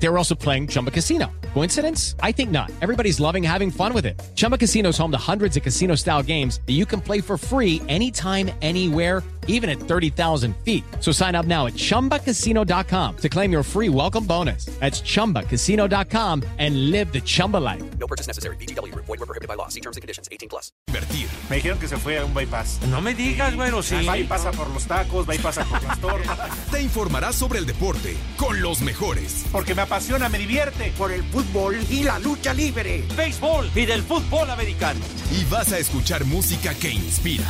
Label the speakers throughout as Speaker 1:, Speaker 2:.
Speaker 1: They were also playing Chumba Casino. Coincidence? I think not. Everybody's loving having fun with it. Chumba Casino is home to hundreds of casino style games that you can play for free anytime, anywhere, even at 30,000 feet. So sign up now at chumbacasino.com to claim your free welcome bonus. That's chumbacasino.com and live the Chumba life.
Speaker 2: No purchase necessary. BGW. Void were prohibited by law. See terms and conditions. 18 plus.
Speaker 3: Invertir.
Speaker 4: Me dijeron que se fue a un bypass.
Speaker 5: No me digas, bueno, sí.
Speaker 4: Va y pasa por los tacos, va y pasa por las tortas.
Speaker 3: Te informarás sobre el deporte con los mejores.
Speaker 4: Porque me apasiona, me divierte.
Speaker 6: Por el fútbol y la lucha libre.
Speaker 5: Béisbol y del fútbol americano.
Speaker 3: Y vas a escuchar música que inspira.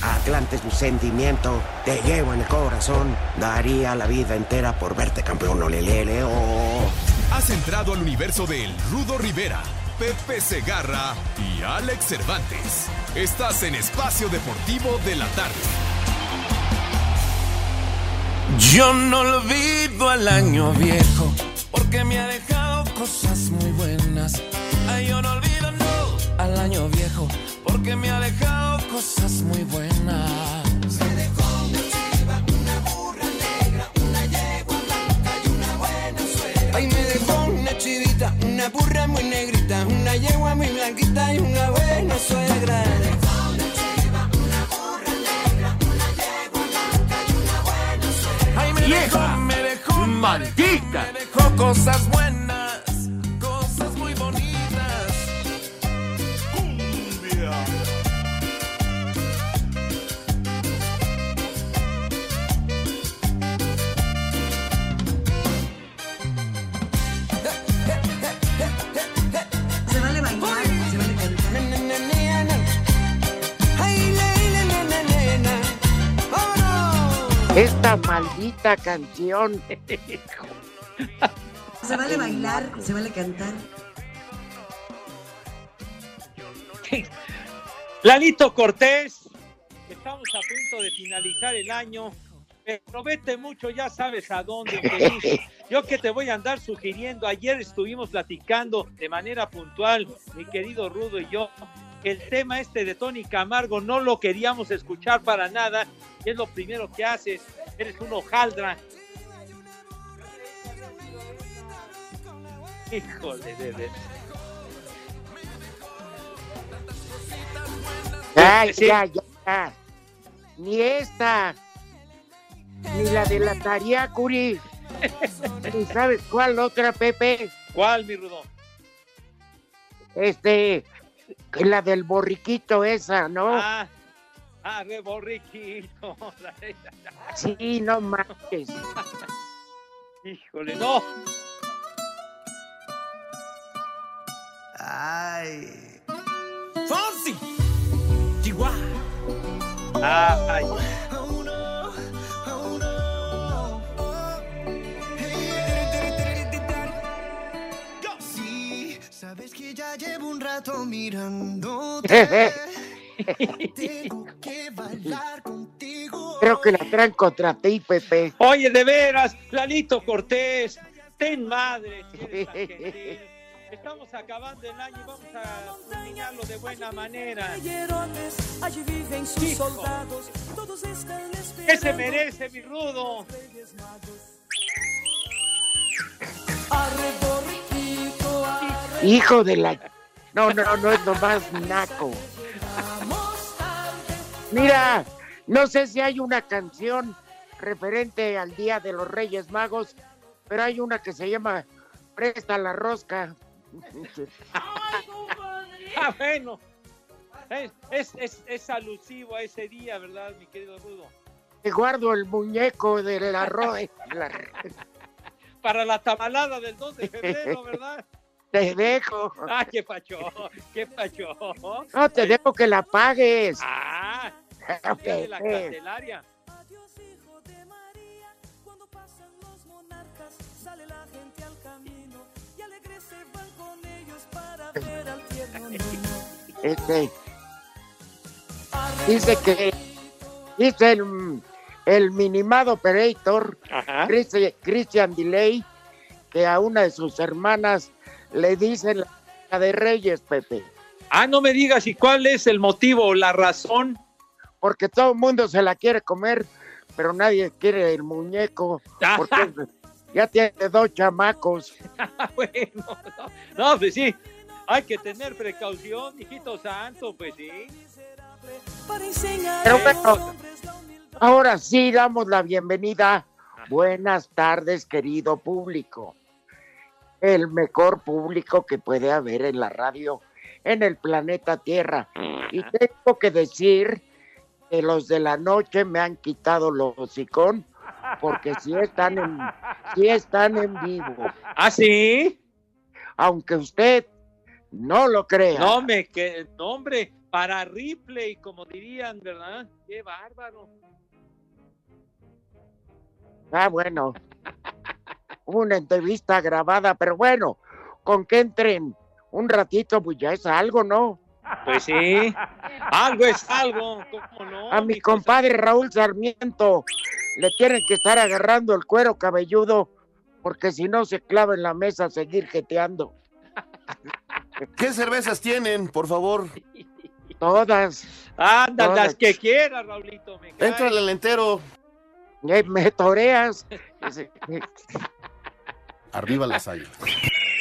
Speaker 6: Atlante es mi sentimiento, te llevo en el corazón. Daría la vida entera por verte campeón, olelele, oh.
Speaker 3: Has entrado al universo de El Rudo Rivera, Pepe Segarra y Alex Cervantes. Estás en Espacio Deportivo de la Tarde.
Speaker 7: Yo no olvido al año viejo, porque me ha dejado cosas muy buenas. Ay, yo no olvido no, al año viejo, porque me ha dejado cosas muy buenas. Me dejó una chiva, una burra negra, una yegua blanca y una buena suegra. Ay, me dejó una chivita, una burra muy negrita, una yegua muy blanquita y una buena suegra. Me dejó una chiva, una burra negra, una yegua blanca y una buena suegra. Ay, me dejó,
Speaker 5: ¡Maldita!
Speaker 7: cosas buenas,
Speaker 8: Esta maldita canción.
Speaker 9: Se vale bailar, se vale cantar.
Speaker 5: Lalito Cortés, estamos a punto de finalizar el año. Pero vete mucho, ya sabes a dónde. Yo que te voy a andar sugiriendo, ayer estuvimos platicando de manera puntual, mi querido Rudo y yo, el tema este de Tony Camargo no lo queríamos escuchar para nada, es lo primero que haces, eres un hojaldra. Híjole, ver.
Speaker 8: Ay,
Speaker 5: Sí.
Speaker 8: ya, ya. Ni esta. Ni la de la Tariacuri. Ni sabes cuál otra, Pepe.
Speaker 5: ¿Cuál, mi Rudo?
Speaker 8: Este, la del borriquito esa, ¿no?
Speaker 5: Ah, ah, re borriquito.
Speaker 8: Sí, no manches.
Speaker 5: Híjole, no.
Speaker 7: Ay. Fonsi. Chihuahua.
Speaker 5: Ay,
Speaker 7: rato mirándote. Tengo que bailar contigo.
Speaker 8: Creo que la traen contra ti, Pepe.
Speaker 5: Oye, de veras, Lalito Cortés, ten madre. si eres tan gentil. Estamos acabando el año y vamos a terminarlo de buena manera.
Speaker 10: Allí viven sus
Speaker 5: Hijo.
Speaker 10: soldados, todos están
Speaker 5: ¿Qué se merece, mi rudo?
Speaker 8: Hijo de la. No, no, no es nomás naco. Mira, no sé si hay una canción referente al Día de los Reyes Magos, pero hay una que se llama Presta la rosca.
Speaker 5: Ah, bueno. Es, es, es, es alusivo a ese día, ¿verdad, mi querido Rudo?
Speaker 8: Te guardo el muñeco de la roe. la-
Speaker 5: Para la tamalada del 2 de febrero, ¿verdad?
Speaker 8: Te dejo.
Speaker 5: Ah, qué pacho, qué pacho.
Speaker 8: No, te dejo que la pagues.
Speaker 5: Ah, día de la. Candelaria.
Speaker 10: Adiós, hijo de María. Cuando pasan los monarcas, sale la gente al camino y alegres se van con ellos para ver al tierno niño.
Speaker 8: Este, dice que dice el, el minimado operator Christian Delay que a una de sus hermanas le dicen la de Reyes, Pepe.
Speaker 5: Ah, no me digas, ¿y cuál es el motivo o la razón?
Speaker 8: Porque todo el mundo se la quiere comer, pero nadie quiere el muñeco. Porque ya tiene dos chamacos.
Speaker 5: bueno, no, no, pues sí, hay que tener precaución, hijito santo, pues sí.
Speaker 8: Pero bueno, ahora sí damos la bienvenida. Buenas tardes, querido público. El mejor público que puede haber en la radio en el planeta Tierra. Y tengo que decir que los de la noche me han quitado los hocicón porque si están en, sí están en vivo.
Speaker 5: ¿Ah, sí?
Speaker 8: Aunque usted no lo crea.
Speaker 5: No, me que, no, hombre, para Ripley, como dirían, ¿verdad? Qué bárbaro.
Speaker 8: Ah, bueno. Una entrevista grabada, pero bueno, con que entren un ratito, pues ya es algo, ¿no?
Speaker 5: Pues sí, algo es algo, ¿cómo no?
Speaker 8: A mi compadre Raúl Sarmiento le tienen que estar agarrando el cuero cabelludo porque si no se clava en la mesa a seguir jeteando.
Speaker 11: ¿Qué cervezas tienen, por favor?
Speaker 8: Todas.
Speaker 5: Anda,
Speaker 8: todas.
Speaker 5: las que quieras, Raulito. Me.
Speaker 11: Entra el entero.
Speaker 8: Eh, Me toreas.
Speaker 11: Arriba las águilas.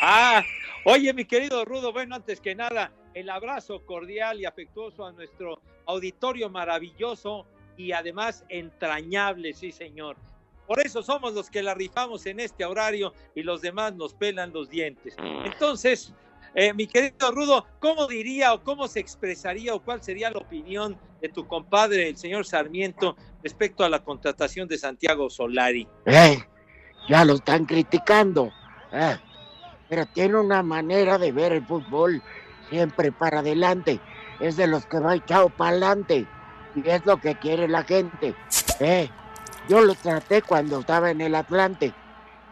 Speaker 5: Ah, oye, mi querido Rudo, bueno, antes que nada, el abrazo cordial y afectuoso a nuestro auditorio maravilloso y además entrañable, sí, señor. Por eso somos los que la rifamos en este horario y los demás nos pelan los dientes. Entonces, eh, mi querido Rudo, ¿cómo diría o cómo se expresaría o cuál sería la opinión de tu compadre, el señor Sarmiento, respecto a la contratación de Santiago Solari?
Speaker 8: Ya lo están criticando. eh, pero tiene una manera de ver el fútbol siempre para adelante. Es de los que va echado para adelante. Y es lo que quiere la gente. Eh, yo lo traté cuando estaba en el Atlante.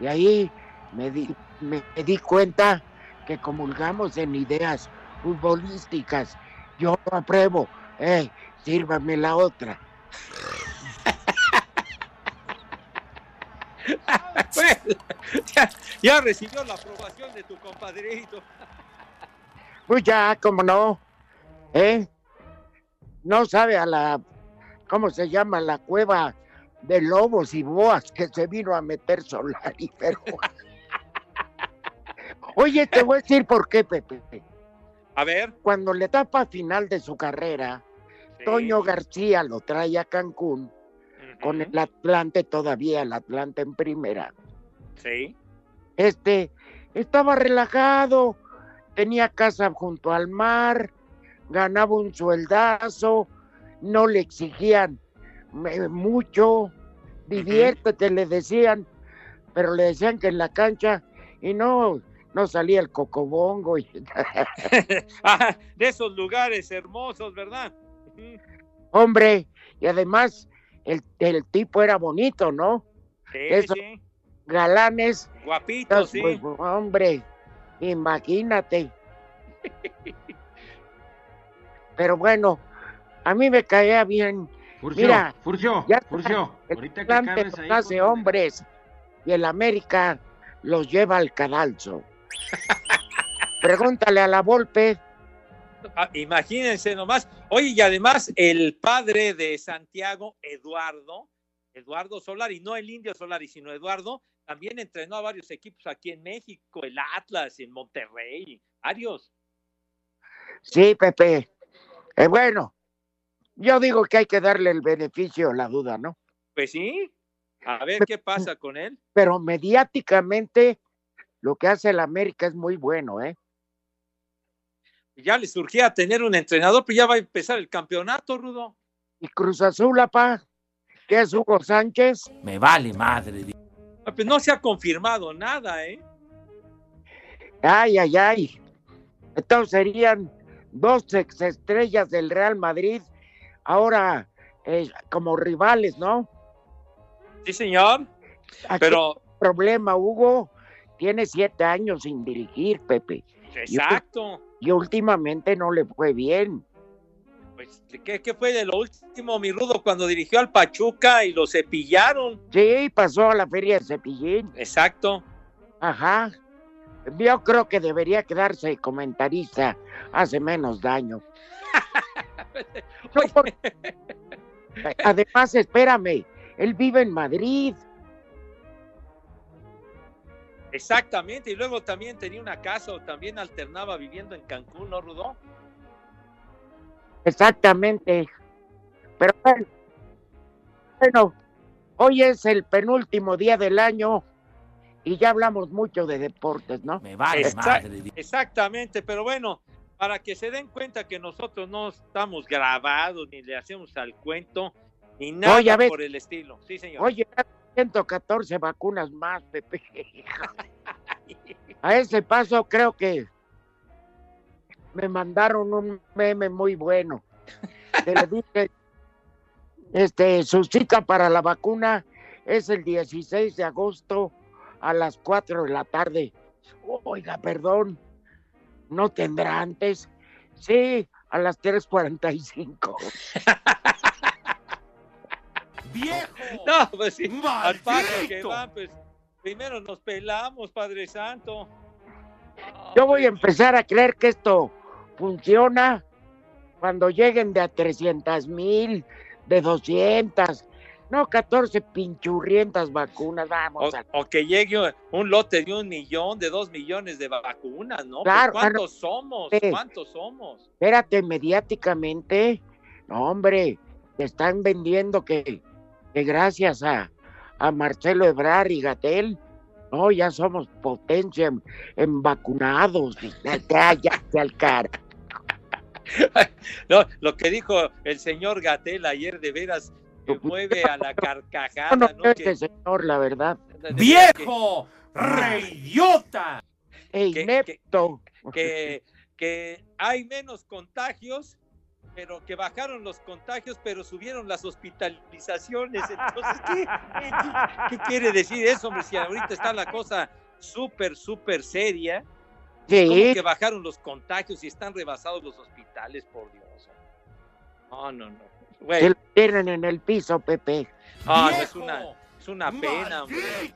Speaker 8: Y ahí me di, me, di cuenta que comulgamos en ideas futbolísticas. Yo lo apruebo. Eh, sírvame la otra.
Speaker 5: Bueno, ya, ya recibió la aprobación de tu compadrito.
Speaker 8: Pues ya, como no, ¿eh? No sabe a la, ¿cómo se llama? La cueva de lobos y boas que se vino a meter Solari, pero... Oye, te voy a decir por qué, Pepe.
Speaker 5: A ver.
Speaker 8: Cuando la etapa final de su carrera, Toño García lo trae a Cancún, con el Atlante todavía, el Atlante en primera.
Speaker 5: Sí.
Speaker 8: Este estaba relajado, tenía casa junto al mar, ganaba un sueldazo, no le exigían eh, mucho, diviértete, le decían, pero le decían que en la cancha y no, no salía el cocobongo. Y...
Speaker 5: Ah, de esos lugares hermosos, ¿verdad?
Speaker 8: Hombre, y además el, el tipo era bonito, ¿no?
Speaker 5: Sí,
Speaker 8: Eso-
Speaker 5: sí.
Speaker 8: Galanes.
Speaker 5: Guapito, sí.
Speaker 8: pues, hombre, imagínate. Pero bueno, a mí me caía bien.
Speaker 12: Furcio,
Speaker 8: Mira,
Speaker 12: Furcio,
Speaker 8: ya
Speaker 12: Furcio,
Speaker 8: el
Speaker 12: ahorita que
Speaker 8: los
Speaker 12: ahí
Speaker 8: hace
Speaker 12: con-
Speaker 8: hombres y el América los lleva al cadalso. Pregúntale a la Volpe.
Speaker 5: Ah, imagínense nomás. Oye, y además el padre de Santiago, Eduardo, Eduardo Solari, no el indio Solari, sino Eduardo, también entrenó a varios equipos aquí en México, el Atlas, en Monterrey, varios.
Speaker 8: Sí, Pepe. Eh, bueno, yo digo que hay que darle el beneficio a la duda, ¿no?
Speaker 5: Pues sí, a ver qué pasa con él.
Speaker 8: Pero mediáticamente lo que hace el América es muy bueno, ¿eh?
Speaker 5: Ya le surgía tener un entrenador, pero ya va a empezar el campeonato, Rudo.
Speaker 8: Y Cruz Azul, apa, que es Hugo Sánchez.
Speaker 12: Me vale madre.
Speaker 5: Ah, Pues no se ha confirmado nada, ¿eh?
Speaker 8: Ay, ay, ay. Entonces serían dos estrellas del Real Madrid, ahora eh, como rivales, ¿no?
Speaker 5: Sí, señor.
Speaker 8: Aquí
Speaker 5: Pero,
Speaker 8: el problema, Hugo, tiene siete años sin dirigir, Pepe.
Speaker 5: exacto.
Speaker 8: Y últimamente no le fue bien.
Speaker 5: Pues, ¿qué, qué fue de lo último, mi Rudo, cuando dirigió al Pachuca y lo cepillaron?
Speaker 8: Sí, pasó a la feria de Cepillín.
Speaker 5: Exacto.
Speaker 8: Ajá. yo creo que debería quedarse comentarista, hace menos daño. No, por- Además, espérame, él vive en Madrid.
Speaker 5: Exactamente, y luego también tenía una casa o también alternaba viviendo en Cancún, ¿no, Rudo?
Speaker 8: Exactamente. Pero bueno, bueno, hoy es el penúltimo día del año y ya hablamos mucho de deportes, ¿no?
Speaker 12: Me vale
Speaker 5: Exact-
Speaker 12: madre.
Speaker 5: Exactamente, pero bueno, para que se den cuenta que nosotros no estamos grabados ni le hacemos al cuento ni nada por el estilo. Sí, señor.
Speaker 8: Oye, 114 vacunas más, Pepe. A ese paso creo que me mandaron un meme muy bueno. Le dije, este, su cita para la vacuna es el 16 de agosto a las 4 de la tarde. Oiga, perdón, ¿no tendrá antes? Sí, a las 3.45.
Speaker 12: ¡Viejo!
Speaker 5: No, pues sí, al paso que van, pues primero nos pelamos, Padre Santo.
Speaker 8: Yo voy a empezar a creer que esto funciona cuando lleguen de a 300 mil, de 200, no 14 pinchurrientas vacunas, vamos
Speaker 5: O,
Speaker 8: a...
Speaker 5: o que llegue un lote de un millón, de dos millones de vacunas, ¿no? Pues,
Speaker 8: Claro,
Speaker 5: ¿Cuántos
Speaker 8: claro.
Speaker 5: somos? ¿Cuántos somos?
Speaker 8: Espérate, mediáticamente, no hombre, te están vendiendo que, que gracias a, a Marcelo Ebrar y Gatel, no, ya somos potencia en, en vacunados, ya al cara.
Speaker 5: No, lo que dijo el señor Gatel ayer de veras me mueve a la carcajada,
Speaker 8: no
Speaker 5: ¿no? Que-
Speaker 8: este señor, la verdad,
Speaker 12: ¡Viejo! ¡Reidiota!
Speaker 8: e
Speaker 5: que-
Speaker 8: inepto.
Speaker 5: que, que hay menos contagios, pero que bajaron los contagios, pero subieron las hospitalizaciones. Entonces, ¿qué, qué- qué quiere decir eso, hombre? Si ahorita está la cosa súper, súper seria.
Speaker 8: Sí.
Speaker 5: ¿Cómo que bajaron los contagios y están rebasados los hospitales, por Dios? No, no, no.
Speaker 8: Se lo tienen en el piso, Pepe.
Speaker 5: ah, no, es una, es una pena, hombre.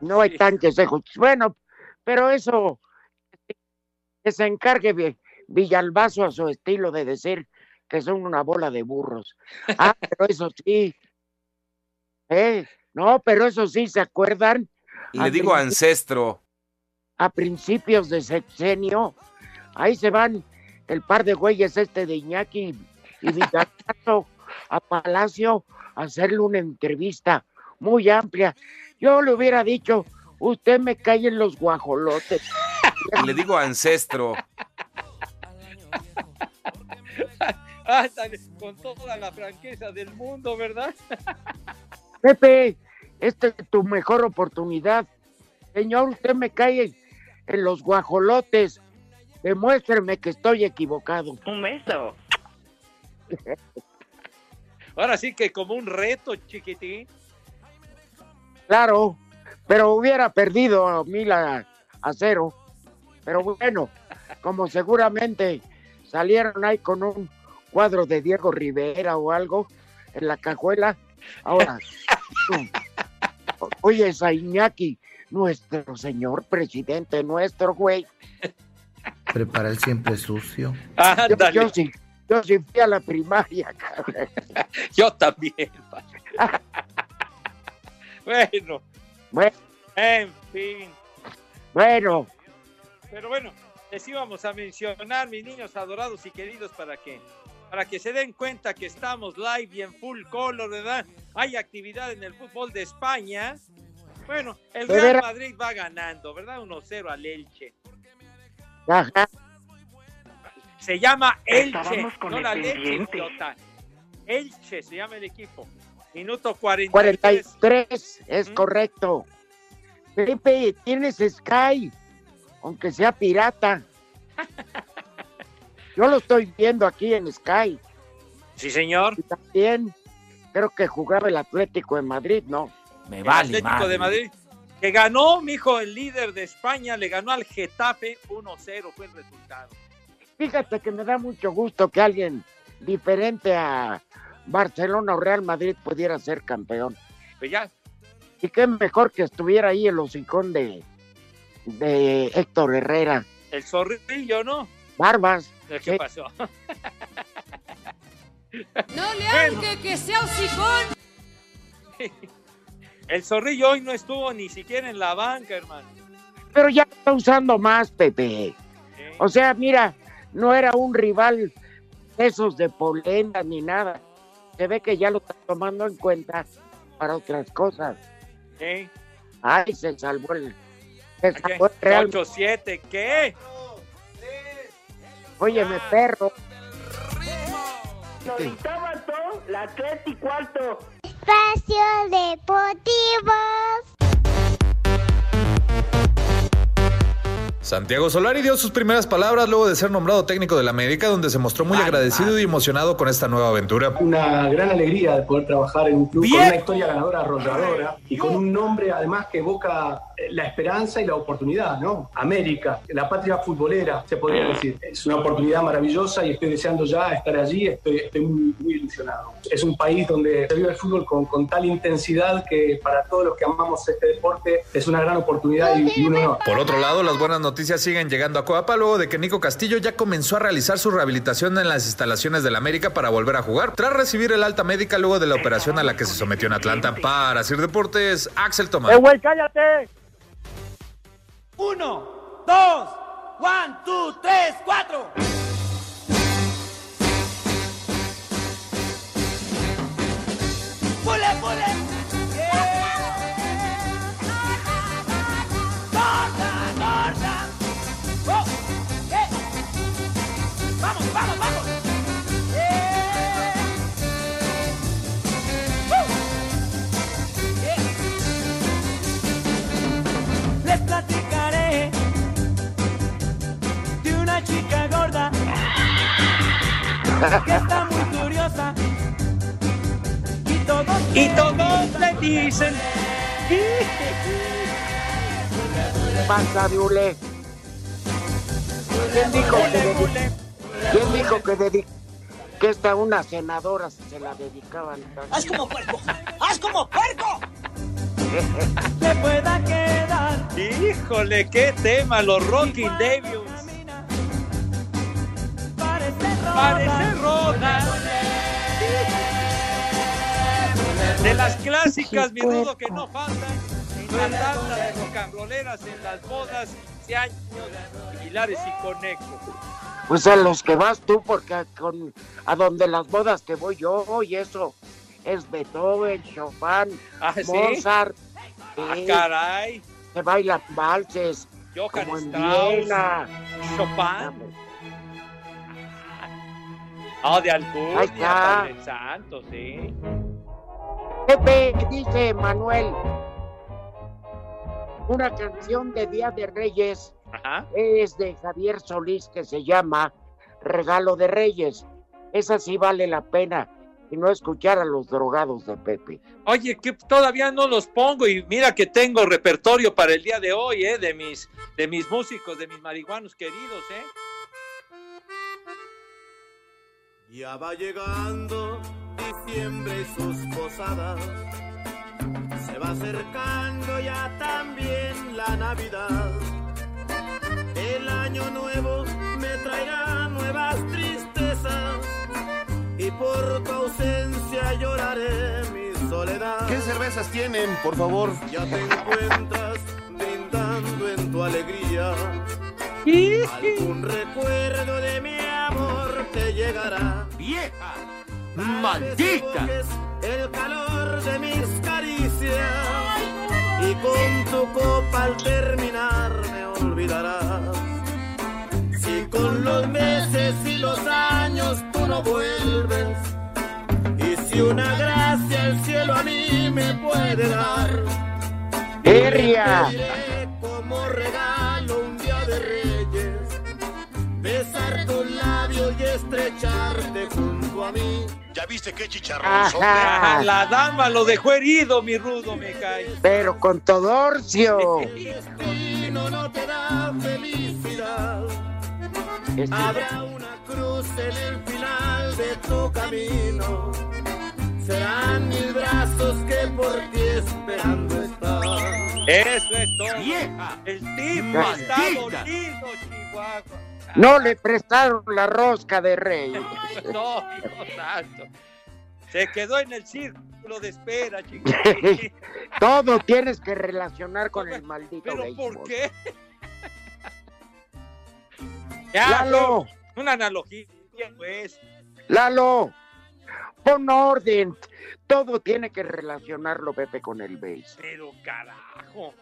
Speaker 8: No hay tanques de Bueno, pero eso que se encargue Vi- Villalbazo a su estilo de decir que son una bola de burros. Ah, pero eso sí. Eh, no, pero eso sí, ¿se acuerdan?
Speaker 13: Le digo ancestro.
Speaker 8: A principios de sexenio, ahí se van el par de güeyes este de Iñaki y Villalbazo a Palacio a hacerle una entrevista muy amplia. Yo le hubiera dicho, usted me cae en los guajolotes.
Speaker 13: Le digo ancestro.
Speaker 5: Ándale, con toda la franqueza del mundo, ¿verdad?
Speaker 8: Pepe, esta es tu mejor oportunidad. Señor, usted me cae en los guajolotes. Demuéstreme que estoy equivocado.
Speaker 9: Un beso.
Speaker 5: Ahora sí que como un reto, chiquitín.
Speaker 8: Claro, pero hubiera perdido mil a, a cero. Pero bueno, como seguramente salieron ahí con un cuadro de Diego Rivera o algo en la cajuela, ahora, oye, Iñaki, nuestro señor presidente, nuestro güey.
Speaker 14: Prepara el siempre sucio.
Speaker 8: Yo, sí, yo sí fui a la primaria, cabrón.
Speaker 5: yo también. padre. bueno,
Speaker 8: Bueno,
Speaker 5: en fin.
Speaker 8: bueno,
Speaker 5: Pero bueno, les íbamos a mencionar, mis niños adorados y queridos, para que, para que se den cuenta que estamos live y en full color, ¿verdad? Hay actividad en el fútbol de España. Bueno, el Real. Madrid va ganando, ¿verdad? 1-0 al Elche.
Speaker 8: ajá.
Speaker 5: Se llama Elche,
Speaker 9: Estábamos con
Speaker 5: no
Speaker 9: el
Speaker 5: la leche. Elche se llama el equipo. Minuto 43.
Speaker 8: 43, es correcto. Felipe, tienes Sky, aunque sea pirata. Yo lo estoy viendo aquí en Sky.
Speaker 5: Sí, señor.
Speaker 8: Y también creo que jugaba el Atlético de Madrid, ¿no?
Speaker 12: Me
Speaker 5: El
Speaker 12: vale
Speaker 5: Atlético
Speaker 12: madre.
Speaker 5: de Madrid. Que ganó, mijo, el líder de España, le ganó al Getafe 1-0, fue el resultado.
Speaker 8: Fíjate que me da mucho gusto que alguien diferente a Barcelona o Real Madrid pudiera ser campeón.
Speaker 5: Pues ya,
Speaker 8: Y qué mejor que estuviera ahí el hocicón de, de Héctor Herrera.
Speaker 5: El zorrillo, ¿no?
Speaker 8: Barbas.
Speaker 5: ¿Qué
Speaker 8: sí.
Speaker 5: pasó?
Speaker 10: No le hagan que sea hocicón.
Speaker 5: El zorrillo hoy no estuvo ni siquiera en la banca, hermano.
Speaker 8: Pero ya está usando más, Pepe. O sea, mira, no era un rival de esos de polenda ni nada. Se ve que ya lo está tomando en cuenta para otras cosas.
Speaker 5: ¿Eh?
Speaker 8: Ay, se salvó el, se salvó el Real.
Speaker 5: 8-7, ¿qué?
Speaker 8: Óyeme, perro.
Speaker 15: las tres y cuarto.
Speaker 16: Espacio Deportivo.
Speaker 17: Santiago Solari dio sus primeras palabras luego de ser nombrado técnico del América, donde se mostró muy agradecido y emocionado con esta nueva aventura.
Speaker 18: Una gran alegría de poder trabajar en un club con una historia ganadora arrolladora y con un nombre además que evoca la esperanza y la oportunidad, ¿no? América, la patria futbolera, se podría decir. Es una oportunidad maravillosa y estoy deseando ya estar allí, estoy, estoy muy, muy ilusionado. Es un país donde se vive el fútbol con, con tal intensidad que para todos los que amamos este deporte es una gran oportunidad y, y un honor.
Speaker 17: Por otro lado, las buenas noticias siguen llegando a Coapa luego de que Nico Castillo ya comenzó a realizar su rehabilitación en las instalaciones del América para volver a jugar, tras recibir el alta médica luego de la operación a la que se sometió en Atlanta. Para Sir Deportes, Axel Tomás.
Speaker 15: ¡Eh, güey, cállate!
Speaker 12: Uno, dos, one, two, tres, cuatro. ¡Pule, pule! Que está muy curiosa y todos
Speaker 5: Y todos le dicen.
Speaker 8: Pasa, Diule. ¿Quién dijo que, ¿Quién dijo que, dedi- que esta una senadora se la dedicaban?
Speaker 12: ¡Haz como puerco! ¡Haz como puerco! Le pueda quedar
Speaker 5: Híjole, qué tema, los Rocking Devils. Parece roda. De las clásicas, mi dudo que no faltan. Una tanda de rocambroleras en las bodas, 15 años, similares y conectos.
Speaker 8: Pues a los que vas tú, porque a, con, a donde las bodas que voy yo, y eso es Beethoven, Chopin,
Speaker 5: Ah, ¿sí?
Speaker 8: Mozart.
Speaker 5: Ah, caray.
Speaker 8: Se bailan valses,
Speaker 5: Johann Strauss,
Speaker 8: Viena.
Speaker 5: Chopin. Ah, de Alcurnia. Padre Santo, sí.
Speaker 8: Pepe, dice Manuel, una canción de Día de Reyes
Speaker 5: Ajá.
Speaker 8: es de Javier Solís que se llama Regalo de Reyes. Esa sí vale la pena y no escuchar a los drogados de Pepe.
Speaker 5: Oye, que todavía no los pongo y mira que tengo repertorio para el día de hoy, ¿eh? De mis, de mis músicos, de mis marihuanos queridos, ¿eh?
Speaker 19: Ya va llegando diciembre y sus posadas. Se va acercando ya también la Navidad. El año nuevo me traerá nuevas tristezas. Y por tu ausencia lloraré mi soledad.
Speaker 11: ¿Qué cervezas tienen, por favor?
Speaker 19: Ya te encuentras brindando en tu alegría. Algún recuerdo de mi te llegará.
Speaker 12: ¡Vieja!
Speaker 19: ¡Maldita! El calor de mis caricias. Y con tu copa al terminar me olvidarás. Si con los meses y los años tú no vuelves. Y si una gracia el cielo a mí me puede dar.
Speaker 8: ¡Herria!
Speaker 19: Besar tus labios y estrecharte junto a mí.
Speaker 11: ¿Ya viste qué chicharrón
Speaker 8: Ajá.
Speaker 5: Ah, La dama lo dejó herido, mi rudo, me cae.
Speaker 8: Pero con Todorcio.
Speaker 19: Destino no te da felicidad.
Speaker 8: Este-
Speaker 19: Habrá una cruz en el final de tu camino. Serán mil brazos que por ti esperando están.
Speaker 5: Eso es todo.
Speaker 19: Vieja.
Speaker 5: El tipo está dolido, Chihuahua.
Speaker 8: No le prestaron la rosca de rey.
Speaker 5: No, hijo santo. Se quedó en el círculo de espera, chico.
Speaker 8: Todo tienes que relacionar con el maldito
Speaker 5: ¿Pero
Speaker 8: béisbol.
Speaker 5: por qué? Ya,
Speaker 8: Lalo,
Speaker 5: no, una analogía, pues.
Speaker 8: Lalo, pon orden. Todo tiene que relacionarlo, Pepe, con el béisbol.
Speaker 5: Pero carajo.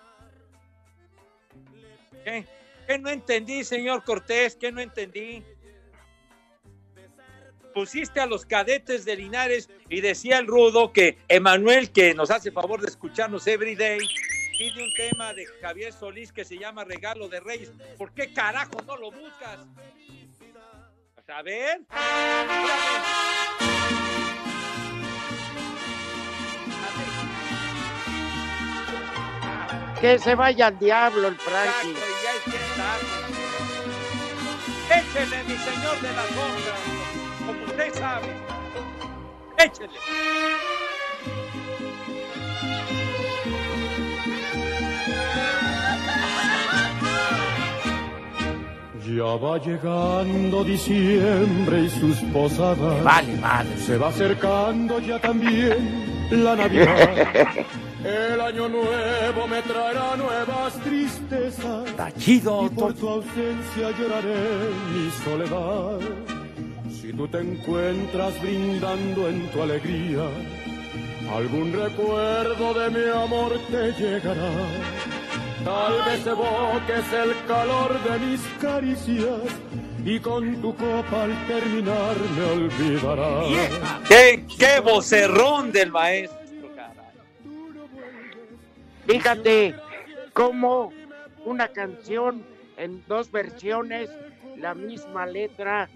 Speaker 5: ¿Qué? ¿Qué no entendí, señor Cortés? ¿Qué no entendí? Pusiste a los cadetes de Linares y decía el rudo que Emanuel, que nos hace favor de escucharnos every day, pide un tema de Javier Solís que se llama Regalo de Reyes. ¿Por qué carajo no lo buscas? Pues, A ver.
Speaker 8: Que se vaya al diablo el Frankie.
Speaker 5: Échele, mi señor de las sombras, como usted sabe. Échele.
Speaker 20: Ya va llegando diciembre y sus posadas.
Speaker 19: Vale, madre.
Speaker 20: Se va acercando ya también la Navidad. El año nuevo me traerá nuevas tristezas.
Speaker 19: Está chido,
Speaker 20: Y por tu ausencia lloraré mi soledad. Si tú te encuentras brindando en tu alegría, algún recuerdo de mi amor te llegará. Tal vez evoques el calor de mis caricias y con tu copa al terminar me olvidarás.
Speaker 5: ¿Qué, qué vocerrón del maestro.
Speaker 8: Fíjate cómo una canción en dos versiones, la misma letra,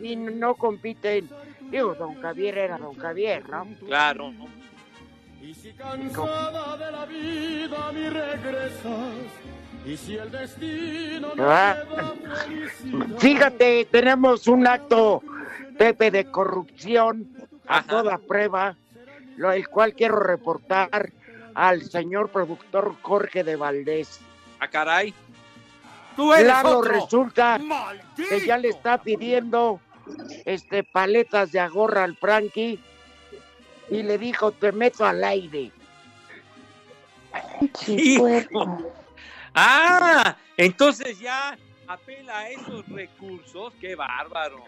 Speaker 8: y no compiten. Digo, don Javier era don Javier, ¿no?
Speaker 5: Claro.
Speaker 20: Y si cansada de la vida me regresas, y si el destino no
Speaker 8: Ah. Fíjate, tenemos un acto, Pepe, de corrupción a toda prueba, lo, el cual quiero reportar al señor productor Jorge de Valdés.
Speaker 5: A caray. Tú eres
Speaker 8: Claro,
Speaker 5: otro.
Speaker 8: resulta que ya le está pidiendo este paletas de agorra al Frankie y le dijo, te meto al aire.
Speaker 5: Hijo. Ah, entonces ya apela a esos recursos. Qué bárbaro.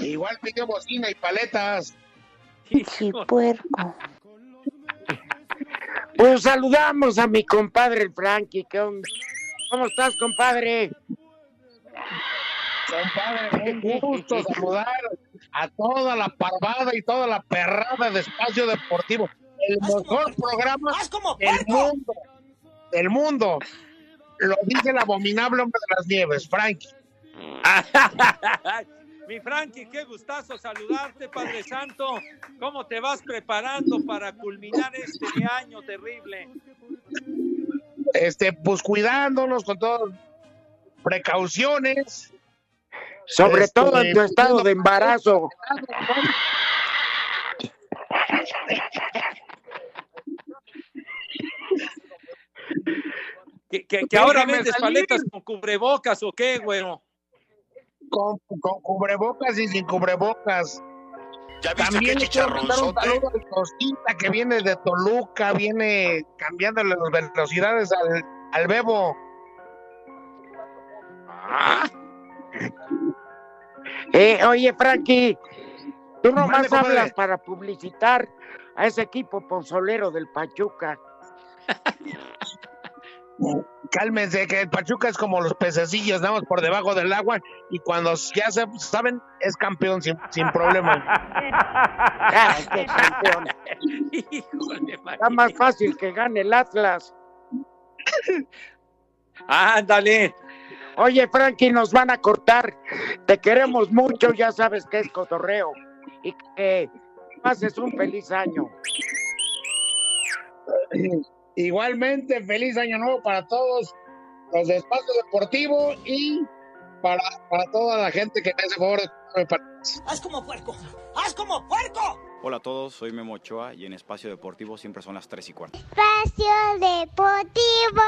Speaker 21: Igual pidió bocina y paletas.
Speaker 8: puerco. Pues saludamos a mi compadre el Frankie. ¿qué onda? ¿Cómo estás, compadre?
Speaker 21: Compadre, qué gusto saludar a toda la parvada y toda la perrada de espacio deportivo. El mejor programa del mundo. Del mundo. Lo dice el abominable hombre de las nieves, Frankie.
Speaker 5: Mi Frankie, qué gustazo saludarte, Padre Santo. ¿Cómo te vas preparando para culminar este año terrible?
Speaker 21: Este, pues cuidándonos con todas precauciones.
Speaker 8: Sobre
Speaker 21: Este,
Speaker 8: todo en tu estado de embarazo.
Speaker 5: Que, que- que ahora vendes
Speaker 21: salir.
Speaker 5: paletas con cubrebocas o qué, güero.
Speaker 21: Con, con cubrebocas y sin cubrebocas.
Speaker 22: ¿Ya viste
Speaker 21: También
Speaker 22: qué
Speaker 21: un
Speaker 22: chicharronzote?
Speaker 21: saludo al Costita que viene de Toluca, viene cambiándole las velocidades al, al Bebo.
Speaker 8: Eh, oye, Frankie, tú nomás hablas para publicitar a ese equipo pozolero del Pachuca.
Speaker 21: Cálmense, que el Pachuca es como los pececillos, nada más por debajo del agua y cuando ya se saben, es campeón sin, sin problema.
Speaker 8: Ay, qué campeón. Está más fácil que gane el Atlas.
Speaker 5: Ándale.
Speaker 8: Oye, Frankie, nos van a cortar. Te queremos mucho, ya sabes que es cotorreo. Y que pases un feliz año.
Speaker 21: Igualmente, feliz año nuevo para todos los de Espacio Deportivo y para, para toda la gente que me hace favor de
Speaker 12: ¡Haz como puerco! ¡Haz como puerco!
Speaker 23: Hola a todos, soy Memo Ochoa y en Espacio Deportivo siempre son las 3 y cuarto.
Speaker 16: Espacio Deportivo.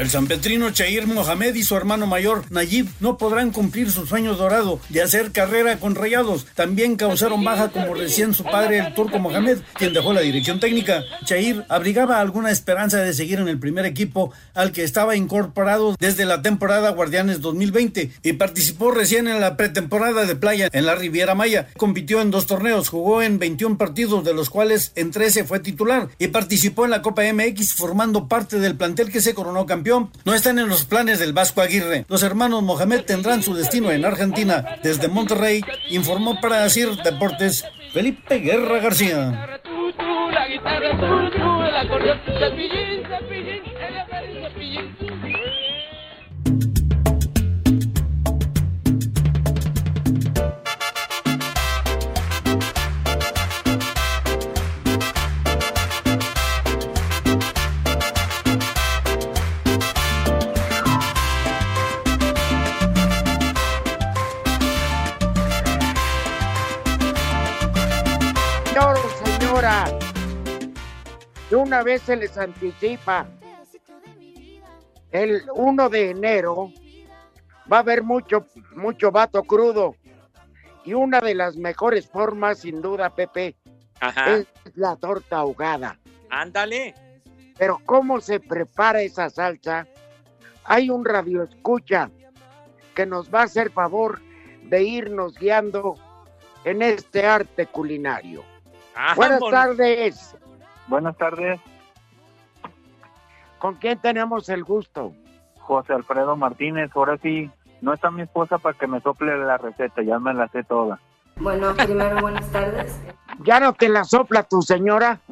Speaker 22: El sanpetrino Chair Mohamed y su hermano mayor Nayib no podrán cumplir su sueño dorado de hacer carrera con rayados. También causaron baja como recién su padre el turco Mohamed, quien dejó la dirección técnica. Chair abrigaba alguna esperanza de seguir en el primer equipo al que estaba incorporado desde la temporada Guardianes 2020 y participó recién en la pretemporada de playa en la Riviera Maya. Compitió en dos torneos, jugó en 21 partidos de los cuales en 13 fue titular y participó en la Copa MX formando parte del plantel que se coronó campeón no están en los planes del Vasco Aguirre. Los hermanos Mohamed tendrán su destino en Argentina. Desde Monterrey, informó para decir Deportes Felipe Guerra García.
Speaker 8: Vez se les anticipa. El 1 de enero va a haber mucho, mucho vato crudo. Y una de las mejores formas, sin duda, Pepe,
Speaker 5: Ajá.
Speaker 8: es la torta ahogada.
Speaker 5: Ándale.
Speaker 8: Pero ¿cómo se prepara esa salsa? Hay un radio escucha que nos va a hacer favor de irnos guiando en este arte culinario. Buenas tardes.
Speaker 24: Buenas tardes,
Speaker 8: ¿Con quién tenemos el gusto?
Speaker 24: José Alfredo Martínez. Ahora sí, no está mi esposa para que me sople la receta, ya me la sé toda.
Speaker 25: Bueno, primero buenas tardes.
Speaker 8: ¿Ya no te la sopla tu señora?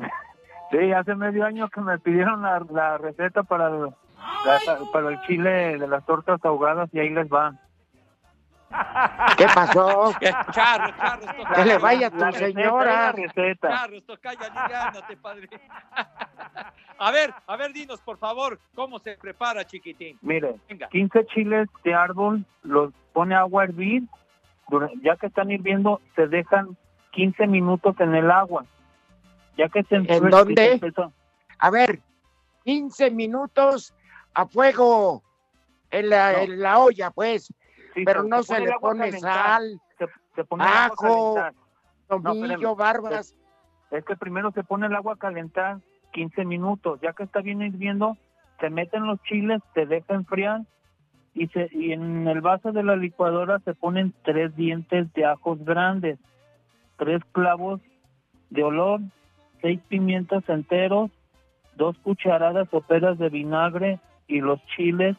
Speaker 24: Sí, hace medio año que me pidieron la, la receta para el, la- para el chile de las tortas ahogadas y ahí les va.
Speaker 8: ¿Qué pasó?
Speaker 5: Charro, charro, esto
Speaker 8: Que le vaya a tu
Speaker 24: La receta,
Speaker 8: señora.
Speaker 24: la receta.
Speaker 5: Charro, esto calla, aliviánate, padre. A ver, a ver, dinos, por favor, cómo se prepara, chiquitín.
Speaker 24: Mire,
Speaker 5: Venga.
Speaker 24: 15 chiles de árbol, los pone agua a hervir, ya que están hirviendo, se dejan 15 minutos en el agua. Ya que se
Speaker 8: ¿En dónde? A ver, 15 minutos a fuego en la,
Speaker 24: No.
Speaker 8: en la olla, pues.
Speaker 24: Sí,
Speaker 8: pero
Speaker 24: se-
Speaker 8: no
Speaker 24: se
Speaker 8: le pone sal,
Speaker 24: se, pone
Speaker 8: ajo.
Speaker 24: No,
Speaker 8: tomillo, barbas.
Speaker 24: Es que primero se pone el agua a calentar 15 minutos, ya que está bien hirviendo, se meten los chiles, se deja enfriar y, se, y en el vaso de la licuadora se ponen tres dientes de ajos grandes, tres clavos de olor, seis pimientos enteros, dos cucharadas soperas de vinagre y los chiles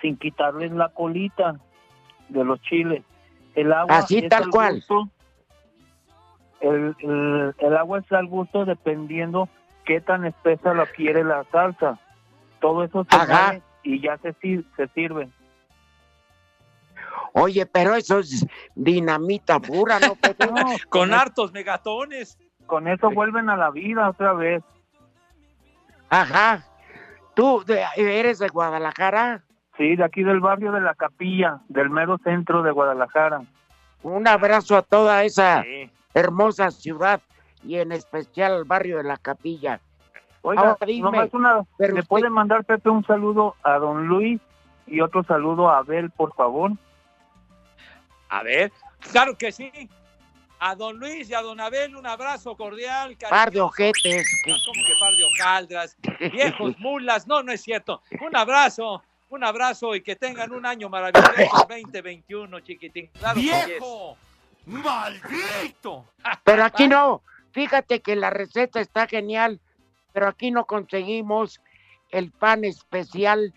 Speaker 24: sin quitarles la colita de los chiles. El agua
Speaker 8: Así
Speaker 24: es
Speaker 8: tal
Speaker 24: al
Speaker 8: cual.
Speaker 24: gusto. El, el- el agua es al gusto dependiendo qué tan espesa lo quiere la salsa. Todo eso se
Speaker 8: Ajá.
Speaker 24: mueve y ya se, sir- se sirve.
Speaker 8: Oye, pero eso es dinamita pura, ¿no?
Speaker 5: Con hartos megatones.
Speaker 24: Con eso vuelven a la vida otra vez.
Speaker 8: Ajá. ¿Tú de- eres de Guadalajara?
Speaker 24: Sí, de aquí del barrio de la Capilla, del mero centro de Guadalajara.
Speaker 8: Un abrazo a toda esa hermosa ciudad y en especial al barrio de la Capilla.
Speaker 24: Oiga,
Speaker 8: Ahora dime,
Speaker 24: nomás una, ¿le
Speaker 8: usted-
Speaker 24: puede mandar Pepe un saludo a don Luis y otro saludo a Abel, por favor?
Speaker 5: A ver, claro que sí. A don Luis y a don Abel un abrazo cordial.
Speaker 8: par de ojetes.
Speaker 5: No, ¿Cómo que par de hojaldras? Viejos mulas. No, no es cierto. Un abrazo, un abrazo y que tengan un año maravilloso 2021, chiquitín. Claro que
Speaker 4: ¡Viejo!
Speaker 5: yes.
Speaker 4: ¡Maldito!
Speaker 8: Pero aquí no. Fíjate que la receta está genial, pero aquí no conseguimos el pan especial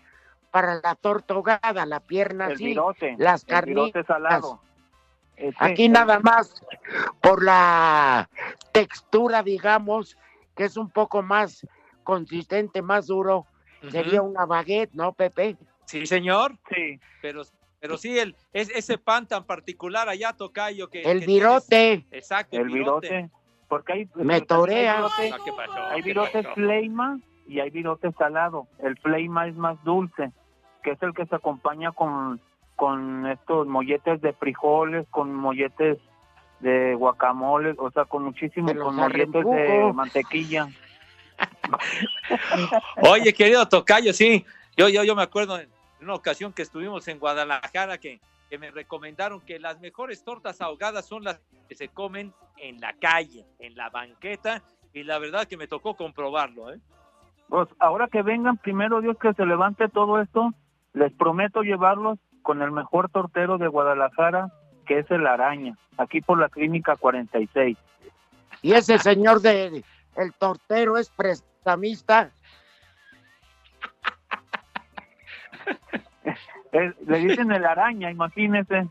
Speaker 8: para la torta ahogada, la pierna
Speaker 24: El
Speaker 8: sí,
Speaker 24: virote,
Speaker 8: las carnitas.
Speaker 24: salado. Ese-
Speaker 8: Aquí nada más por la textura, digamos, que es un poco más consistente, más duro, sería una baguette, ¿no, Pepe?
Speaker 5: Sí, señor.
Speaker 24: Sí.
Speaker 5: Pero Pero sí, el, es, ese pan tan particular allá, Tocayo, que...
Speaker 8: El
Speaker 5: que
Speaker 8: virote.
Speaker 5: tienes- Exacto,
Speaker 24: El virote. Porque hay,
Speaker 8: Me torea.
Speaker 24: Hay
Speaker 5: Ah, ¿qué pasó?
Speaker 24: Hay
Speaker 5: ¿Qué
Speaker 24: virote
Speaker 5: pasó?
Speaker 24: fleima y hay virote salado. El fleima es más dulce, que es el que se acompaña con, con estos molletes de frijoles, con molletes de guacamole, o sea, con muchísimos, con molletes de mantequilla.
Speaker 5: Oye, querido Tocayo, sí, yo, yo, yo me acuerdo una ocasión que estuvimos en Guadalajara que, que me recomendaron que las mejores tortas ahogadas son las que se comen en la calle, en la banqueta, y la verdad que me tocó comprobarlo, ¿eh?
Speaker 24: Pues ahora que vengan, primero Dios que se levante todo esto, les prometo llevarlos con el mejor tortero de Guadalajara, que es el Araña, aquí por la clínica 46.
Speaker 8: Y ese señor de el tortero es prestamista.
Speaker 24: le dicen el Araña, imagínese.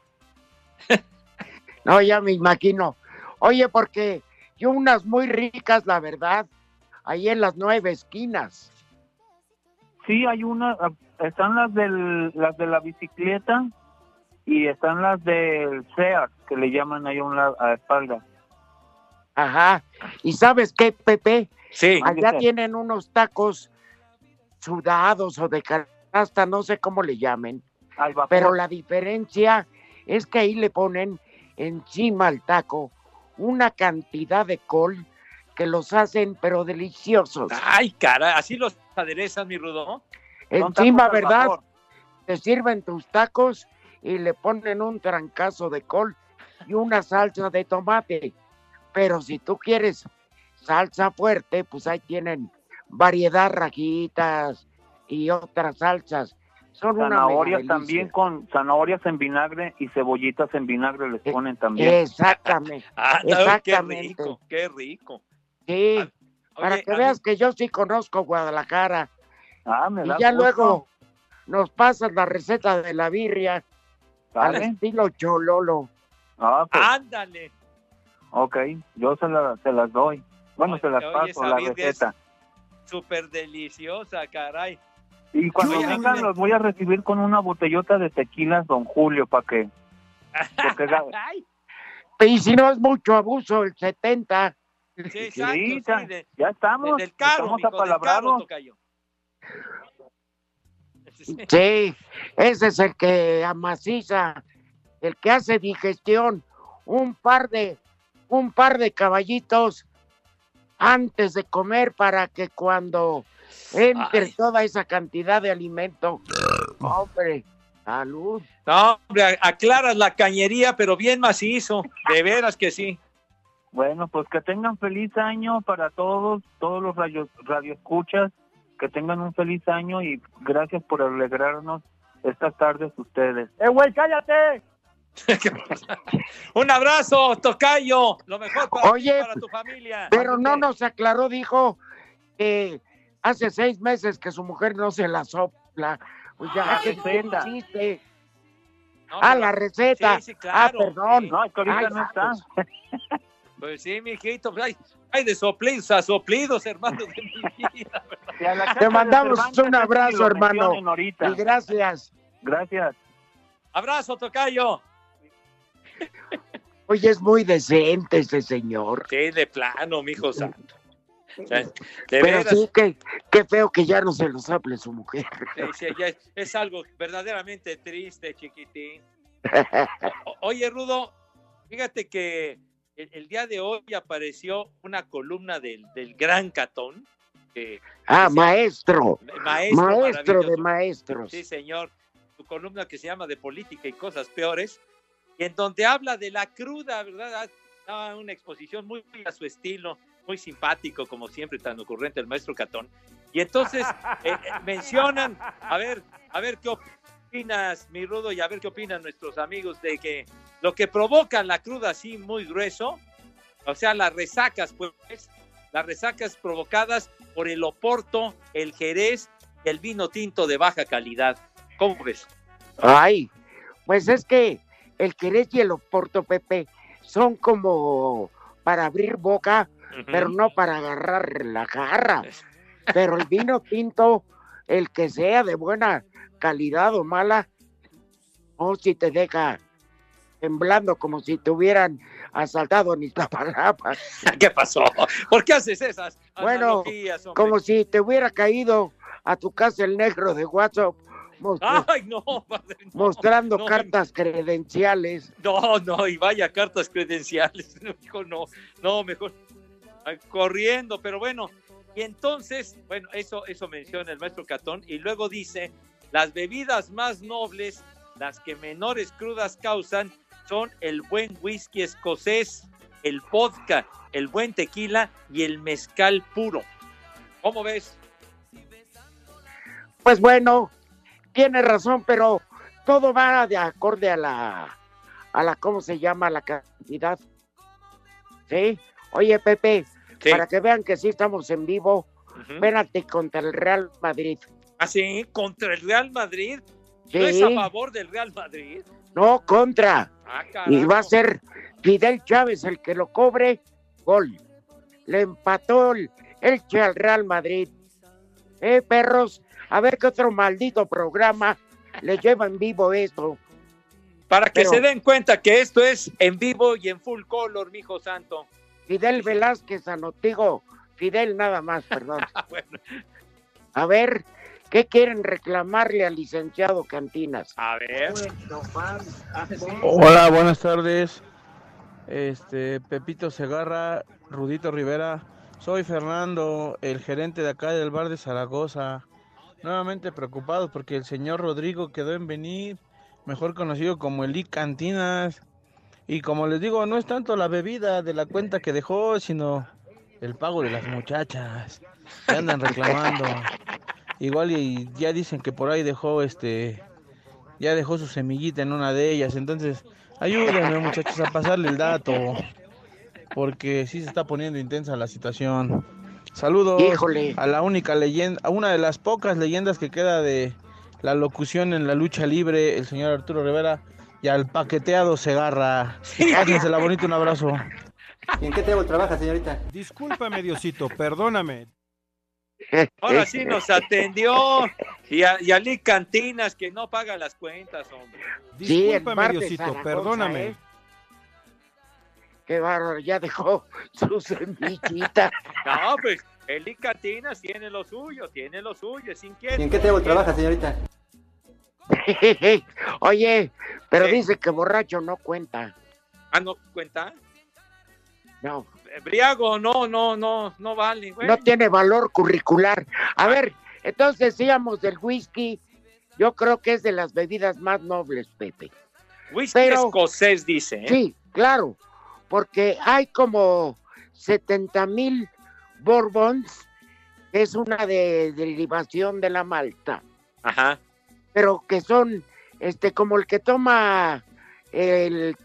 Speaker 8: No, ya me imagino. Oye, porque yo unas muy ricas, la verdad, ahí en las nueve esquinas.
Speaker 24: Sí, hay una, están las del, las de la bicicleta y están las del SEAT, que le llaman ahí a una a la espalda.
Speaker 8: Ajá. ¿Y sabes qué, Pepe?
Speaker 5: Sí.
Speaker 8: Allá tienen unos tacos sudados o de canasta, no sé cómo le llamen.
Speaker 24: Al vapor.
Speaker 8: Pero la diferencia es que ahí le ponen encima al taco una cantidad de col que los hacen pero deliciosos.
Speaker 5: Ay, cara, así los aderezan, mi Rudo.
Speaker 8: Encima, ¿verdad? Te sirven tus tacos y le ponen un trancazo de col y una salsa de tomate. Pero si tú quieres salsa fuerte, pues ahí tienen variedad, rajitas y otras salsas. Son
Speaker 24: Zanahorias también con zanahorias en vinagre y cebollitas en vinagre les ponen también.
Speaker 8: Exactamente.
Speaker 5: Ah, no, qué
Speaker 8: Exactamente.
Speaker 5: rico, qué rico.
Speaker 8: Sí,
Speaker 5: Oye,
Speaker 8: para que
Speaker 5: mí-
Speaker 8: veas que yo sí conozco Guadalajara.
Speaker 24: Ah, me
Speaker 8: Y
Speaker 24: da
Speaker 8: ya
Speaker 24: gusto.
Speaker 8: luego nos pasas la receta de la birria al
Speaker 24: ¿Sale?
Speaker 8: estilo chololo.
Speaker 24: Ah, pues,
Speaker 5: Ándale.
Speaker 24: ok, yo se, la- se las doy. Bueno,
Speaker 5: Oye,
Speaker 24: se las paso, la receta.
Speaker 5: Súper deliciosa, caray.
Speaker 24: Y cuando vengan los voy a recibir con una botellota de tequilas Don Julio para que... Porque
Speaker 8: Y si no es mucho abuso, el 70.
Speaker 5: sí,
Speaker 24: Sí,
Speaker 5: exacto, sí,
Speaker 24: ya,
Speaker 5: de-
Speaker 24: ya estamos,
Speaker 5: del carro,
Speaker 24: estamos
Speaker 5: mijo, del carro,
Speaker 24: apalabrados.
Speaker 5: Sí,
Speaker 8: ese es el que amaciza, el que hace digestión. Un par de, un par de caballitos antes de comer para que cuando entre
Speaker 5: Ay.
Speaker 8: toda esa cantidad de alimento, hombre, salud.
Speaker 5: No, hombre, a- aclaras la cañería, pero bien macizo. De veras que sí.
Speaker 24: Bueno, pues que tengan feliz año para todos, todos los radio, radioescuchas, que tengan un feliz año y gracias por alegrarnos estas tardes ustedes. ¡Eh, güey, cállate!
Speaker 5: Un abrazo, Tocayo. Lo mejor para, ti
Speaker 8: Oye,
Speaker 5: para tu familia.
Speaker 8: Pero no nos aclaró, dijo que hace seis meses que su mujer no se la sopla. Pues ya,
Speaker 24: La
Speaker 8: ¿qué
Speaker 24: receta.
Speaker 8: hiciste?
Speaker 5: No,
Speaker 8: Ah, la receta.
Speaker 5: Sí, sí, claro.
Speaker 8: ah, perdón.
Speaker 5: Sí.
Speaker 24: No, es que ahorita
Speaker 8: Ay,
Speaker 24: no está.
Speaker 5: Pues sí, mijito. pues, Hay, hay de soplidos a soplidos, hermano de mi vida.
Speaker 24: La
Speaker 8: Te mandamos
Speaker 24: Cervantes,
Speaker 8: un abrazo, hermano. Y gracias.
Speaker 24: Gracias.
Speaker 5: Abrazo, Tocayo.
Speaker 8: Oye, es muy decente ese señor.
Speaker 5: Sí, de plano, mijo santo. O sea, De
Speaker 8: Pero
Speaker 5: veras,
Speaker 8: sí, que, qué feo que ya no se lo sople su mujer.
Speaker 5: sí, sí, es, algo verdaderamente triste, chiquitín. Oye, Rudo, fíjate que el, el día de hoy apareció una columna del, del Gran Catón. que-
Speaker 8: ah,
Speaker 5: que se-
Speaker 8: maestro.
Speaker 5: Maestro,
Speaker 8: Maestro de maestros.
Speaker 5: Sí, señor. Su columna que se llama De Política y Cosas Peores, en donde habla de la cruda, ¿verdad? Da una exposición muy a su estilo, muy simpático, como siempre, tan ocurrente el maestro Catón. Y entonces eh, eh, mencionan, a ver, a ver qué opinas, mi Rudo, y a ver qué opinan nuestros amigos de que lo que provoca la cruda así muy grueso, o sea, las resacas, pues, las resacas provocadas por el oporto, el jerez y el vino tinto de baja calidad. ¿Cómo ves?
Speaker 8: Ay, pues es que el Querés y el Oporto, Pepe, son como para abrir boca, pero no para agarrar la jarra. Pero el vino tinto, el que sea de buena calidad o mala, O si te deja temblando como si te hubieran asaltado en Iztapalapa.
Speaker 5: ¿Qué pasó? ¿Por qué haces esas
Speaker 8: Bueno, como si te hubiera caído a tu casa el negro de WhatsApp mostra-
Speaker 5: Ay, no, padre, no,
Speaker 8: mostrando
Speaker 5: no,
Speaker 8: cartas credenciales.
Speaker 5: No, no, y vaya cartas credenciales. No, hijo, no, no, mejor ay, corriendo, pero bueno. Y entonces, bueno, eso, eso menciona el maestro Catón. Y luego dice, las bebidas más nobles, las que menores crudas causan, son el buen whisky escocés, el vodka, el buen tequila y el mezcal puro. ¿Cómo ves?
Speaker 8: Pues bueno, tiene razón, pero todo va de acorde a la, a la, ¿cómo se llama? La cantidad. ¿Sí? Oye, Pepe,
Speaker 5: Sí.
Speaker 8: para que vean que sí estamos en vivo. Espérate contra el Real Madrid.
Speaker 5: ¿Ah, sí? ¿Contra el Real Madrid?
Speaker 8: Sí.
Speaker 5: ¿No es a favor del Real Madrid?
Speaker 8: No, contra.
Speaker 5: Ah,
Speaker 8: Y va a ser Fidel Chávez el que lo cobre. Gol. Le empató el Elche al Real Madrid. Eh, perros, a ver qué otro maldito programa le lleva en vivo esto.
Speaker 5: Para que
Speaker 8: Pero-
Speaker 5: se den cuenta que esto es en vivo y en full color, mijo santo.
Speaker 8: Fidel Velázquez Anotigo. Fidel nada más, perdón.
Speaker 5: Bueno,
Speaker 8: A ver, ¿qué quieren reclamarle al licenciado Cantinas?
Speaker 5: a ver.
Speaker 26: Hola, buenas tardes. Este, Pepito Segarra, Rudito Rivera. Soy Fernando, el gerente de acá del bar de Zaragoza. Nuevamente preocupado porque el señor Rodrigo quedó en venir, mejor conocido como el I Cantinas. Y como les digo, no es tanto la bebida de la cuenta que dejó, sino el pago de las muchachas que andan reclamando. Igual y ya dicen que por ahí dejó este ya dejó su semillita en una de ellas, entonces ayúdenme muchachos a pasarle el dato, porque sí se está poniendo intensa la situación. Saludos
Speaker 8: Híjole.
Speaker 26: a la única leyenda, a una de las pocas leyendas que queda de la locución en la lucha libre, el señor Arturo Rivera, y al paqueteado Segarra. Pásensela bonito, un abrazo.
Speaker 27: ¿Y en qué table trabaja, señorita?
Speaker 4: Discúlpame, Diosito, perdóname.
Speaker 5: Ahora sí nos atendió. Y a, y a Lee Cantinas que no paga las cuentas, hombre.
Speaker 8: Sí,
Speaker 4: Discúlpame,
Speaker 8: de
Speaker 4: Diosito, perdóname.
Speaker 8: ¿eh? Qué bárbaro, ya dejó su semillita.
Speaker 5: No, pues el Lee Cantinas tiene lo suyo, tiene lo suyo, es inquieto.
Speaker 27: ¿Y en qué table trabaja, señorita?
Speaker 8: Oye, pero dice que borracho no cuenta.
Speaker 5: Ah, ¿no cuenta?
Speaker 8: No,
Speaker 5: Briago, no, no, no, no vale. güey.
Speaker 8: no tiene valor curricular. A ver, entonces decíamos del whisky. Yo creo que es de las bebidas más nobles, Pepe.
Speaker 5: Whisky
Speaker 8: pero-
Speaker 5: escocés, dice. ¿eh?
Speaker 8: Sí, claro, porque hay como 70 mil bourbons, que es una de, derivación de la malta,
Speaker 5: Ajá.
Speaker 8: pero que son este como el que toma el,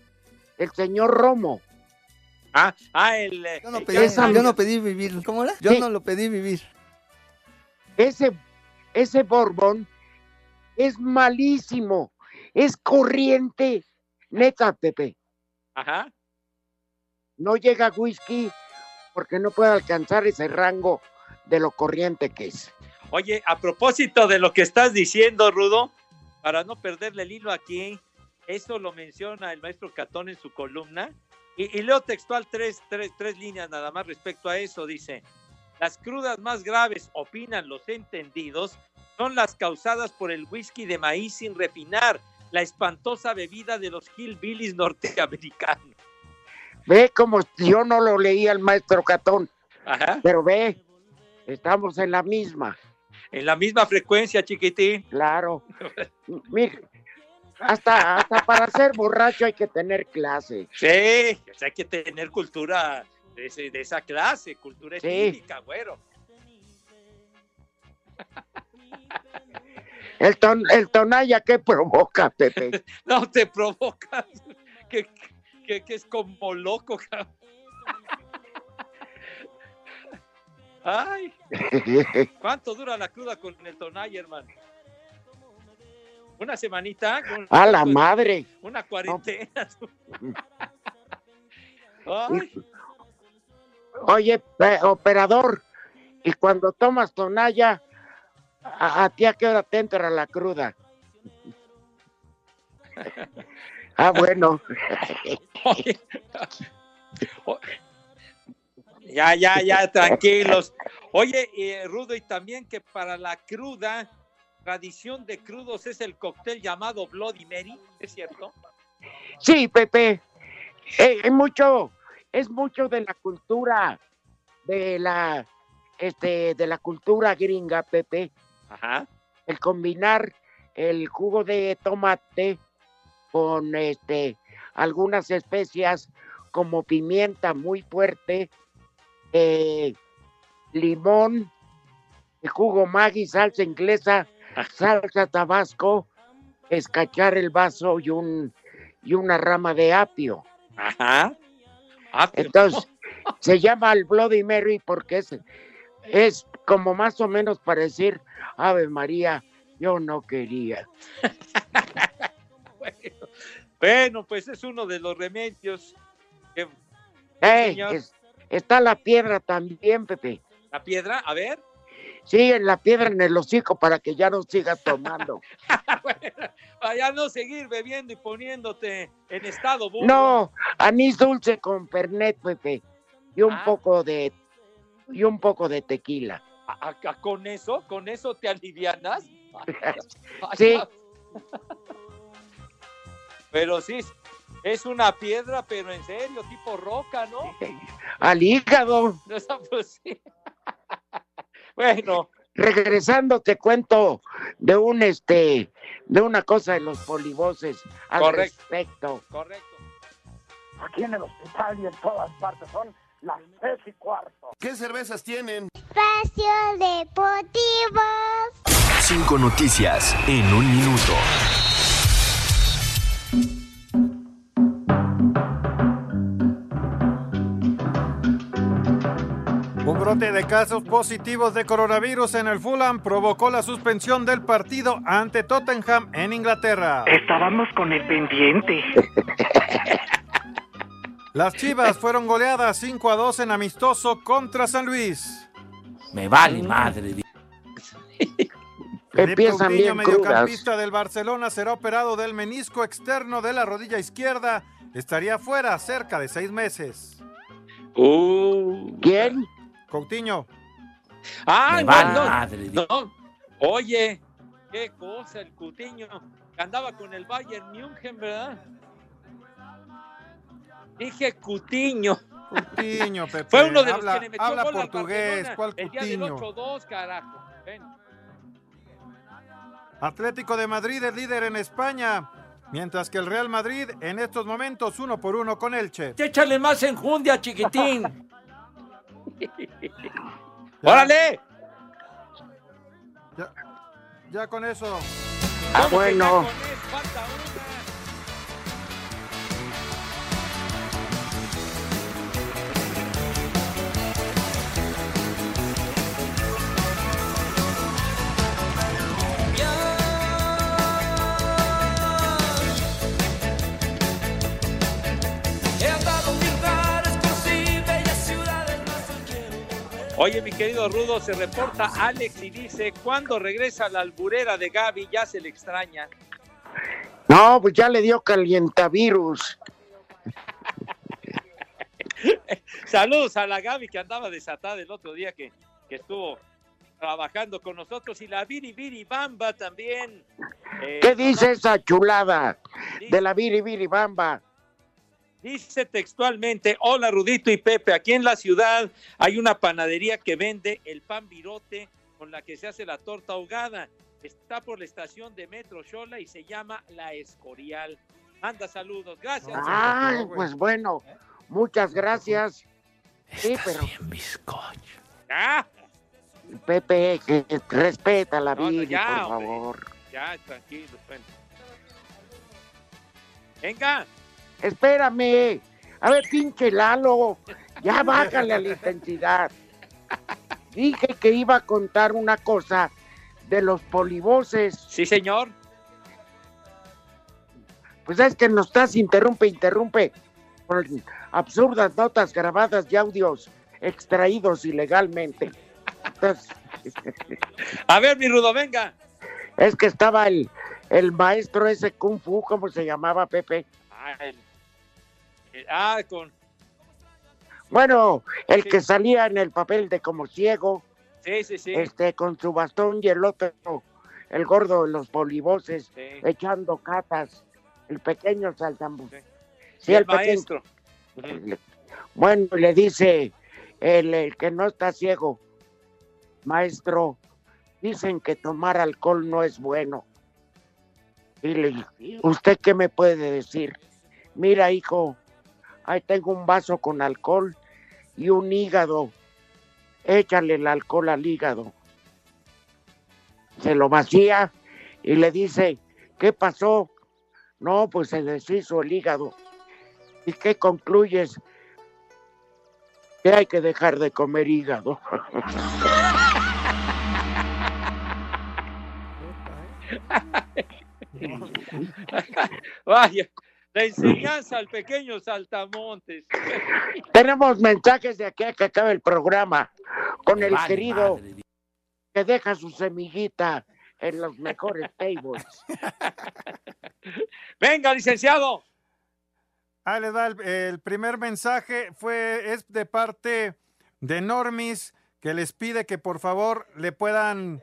Speaker 8: el señor Romo.
Speaker 5: Ah, ah, el. eh,
Speaker 28: Yo no pedí,
Speaker 8: Esa-
Speaker 28: yo no pedí vivir. ¿Cómo era? Yo
Speaker 8: Sí.
Speaker 28: no lo pedí vivir.
Speaker 8: Ese, ese bourbon es malísimo, es corriente, neta, Pepe.
Speaker 5: Ajá.
Speaker 8: No llega whisky porque no puede alcanzar ese rango de lo corriente que es.
Speaker 5: Oye, a propósito de lo que estás diciendo, Rudo, para no perderle el hilo aquí, eso lo menciona el maestro Catón en su columna. Y, y leo textual tres, tres, tres líneas nada más respecto a eso. Dice, las crudas más graves, opinan los entendidos, son las causadas por el whisky de maíz sin refinar, la espantosa bebida de los hillbillies norteamericanos.
Speaker 8: Ve como yo no lo leí al maestro Catón,
Speaker 5: Ajá.
Speaker 8: pero ve, estamos en la misma,
Speaker 5: En la misma frecuencia, chiquitín.
Speaker 8: claro. Mira, hasta, hasta para ser borracho hay que tener clase.
Speaker 5: Sí, o sea, hay que tener cultura de, ese- de esa clase, cultura
Speaker 8: Sí.
Speaker 5: etílica, güero.
Speaker 8: El, ton, el tonalla que provoca, Pepe.
Speaker 5: No te provocas, que, que, que es como loco, cabrón. Ay, ¿cuánto dura la cruda con el tonalla, hermano? ¿Una semanita? Con-
Speaker 8: A la madre.
Speaker 5: Una cuarentena. Ay,
Speaker 8: Oye, pe- operador, y cuando tomas tonalla, a, a ti a qué hora te entra la cruda. Ah, bueno.
Speaker 5: Ya, ya, ya, tranquilos. Oye, eh, Rudo, y también que para la cruda, tradición de crudos es el cóctel llamado Bloody Mary, ¿es cierto?
Speaker 8: Sí, Pepe. Eh, es mucho, es mucho de la cultura, de la, este, de la cultura gringa, Pepe.
Speaker 5: Ajá.
Speaker 8: El combinar el jugo de tomate con este algunas especias como pimienta muy fuerte, eh, limón, jugo Maggi, salsa inglesa, salsa tabasco, escachar el vaso y un y una rama de apio.
Speaker 5: Ajá.
Speaker 8: Entonces, se llama el Bloody Mary porque es, es como más o menos para decir, Ave María, yo no quería.
Speaker 5: Bueno, pues es uno de los remedios. que-
Speaker 8: es- está la piedra también, Pepe.
Speaker 5: La piedra, a ver.
Speaker 8: Sí, en la piedra en el hocico para que ya no sigas tomando.
Speaker 5: Para no seguir bebiendo y poniéndote en estado burro.
Speaker 8: No, anís dulce con pernet, Pepe. Y un
Speaker 5: Ah.
Speaker 8: poco de y un poco de tequila.
Speaker 5: ¿A- a- ¿Con eso? ¿Con eso te alivianas?
Speaker 8: Sí.
Speaker 5: Pero sí, es una piedra, pero en serio, tipo roca, ¿no?
Speaker 8: Al hígado.
Speaker 5: O sea, pues sí. Bueno,
Speaker 8: Regresando te cuento de un este de una cosa de los polivoces al
Speaker 5: Correcto.
Speaker 8: respecto.
Speaker 5: correcto.
Speaker 29: Aquí en el hospital y en todas partes son las tres y cuarto.
Speaker 11: ¿Qué cervezas tienen?
Speaker 16: Espacio Deportivo.
Speaker 30: Cinco noticias en un minuto.
Speaker 4: Brote de casos positivos de coronavirus en el Fulham provocó la suspensión del partido ante Tottenham en Inglaterra.
Speaker 29: Estábamos con el pendiente.
Speaker 4: Las Chivas fueron goleadas 5 a 2 en amistoso contra San Luis.
Speaker 12: Me vale madre.
Speaker 8: Empiezan
Speaker 4: Coutinho,
Speaker 8: bien
Speaker 4: mediocampista del Barcelona, será operado del menisco externo de la rodilla izquierda. Estaría fuera cerca de seis meses.
Speaker 8: ¿Quién?
Speaker 4: Coutinho.
Speaker 5: ¡Ay, no,
Speaker 12: madre.
Speaker 5: no! Oye, qué cosa el Cutiño. que Andaba con el Bayern München, ¿verdad? Dije Cutiño.
Speaker 4: Coutinho, Pepe.
Speaker 5: Fue uno de los
Speaker 4: habla,
Speaker 5: que le metió
Speaker 4: habla
Speaker 5: gol al
Speaker 4: portugués.
Speaker 5: Barcelona
Speaker 4: ¿Cuál
Speaker 5: el día del
Speaker 4: Coutinho?
Speaker 5: 8-2, carajo. Ven.
Speaker 4: Atlético de Madrid es líder en España, mientras que el Real Madrid en estos momentos uno por uno con Elche.
Speaker 12: Échale más enjundia, chiquitín.
Speaker 5: ¡Órale!
Speaker 4: Ya, ya con eso.
Speaker 8: Ah, bueno.
Speaker 5: Oye, mi querido Rudo, se reporta Alex y dice, ¿cuándo regresa la alburera de Gaby? Ya se le extraña.
Speaker 8: No, pues ya le dio calientavirus.
Speaker 5: Saludos a la Gaby que andaba desatada el otro día que, que estuvo trabajando con nosotros y la Viri Viri Bamba también. Eh,
Speaker 8: ¿Qué dice esa chulada de la Viri Bamba?
Speaker 5: Dice textualmente, hola Rudito y Pepe, aquí en la ciudad hay una panadería que vende el pan virote con la que se hace la torta ahogada. Está por la estación de Metro Xola y se llama La Escorial. Manda saludos, gracias.
Speaker 8: Ay, pues bueno, muchas gracias. Sí, pero
Speaker 5: Ah,
Speaker 8: Pepe, que respeta la
Speaker 5: No, no,
Speaker 8: Viri,
Speaker 5: ya,
Speaker 8: por
Speaker 5: hombre.
Speaker 8: favor.
Speaker 5: ya, tranquilo. bueno. Venga,
Speaker 8: Espérame. A ver, pinche Lalo, ya bájale a la intensidad. Dije que iba a contar una cosa de los polivoces.
Speaker 5: sí señor.
Speaker 8: Pues es que nos estás interrumpe, interrumpe por absurdas notas grabadas y audios extraídos ilegalmente. Entonces,
Speaker 5: A ver, mi Rudo, venga.
Speaker 8: es que estaba el, el maestro ese Kung Fu, ¿cómo se llamaba Pepe?
Speaker 5: Ah, el- el- ah, con.
Speaker 8: Bueno, el que salía en el papel de como ciego,
Speaker 5: Sí, sí, sí.
Speaker 8: este, con su bastón y el otro, el gordo de los polivoces,
Speaker 5: Sí.
Speaker 8: echando catas, el pequeño saltambú.
Speaker 5: Sí, el
Speaker 8: pequeño-
Speaker 5: maestro.
Speaker 8: Le- Bueno, le dice el, el que no está ciego, maestro, dicen que tomar alcohol no es bueno. Y le ¿usted qué me puede decir? Mira, hijo, ahí tengo un vaso con alcohol y un hígado. Échale el alcohol al hígado. Se lo vacía y le dice, ¿qué pasó? No, pues se deshizo el hígado. ¿Y qué concluyes? Que hay que dejar de comer hígado.
Speaker 5: Vaya, la enseñanza al pequeño saltamontes.
Speaker 8: Tenemos mensajes de aquí a que acabe el programa con el
Speaker 5: Vale,
Speaker 8: querido
Speaker 5: madre.
Speaker 8: que deja su semillita en los mejores tables.
Speaker 5: Venga, licenciado.
Speaker 4: Ahí le da el, el primer mensaje, fue, es de parte de Normis, que les pide que por favor le puedan...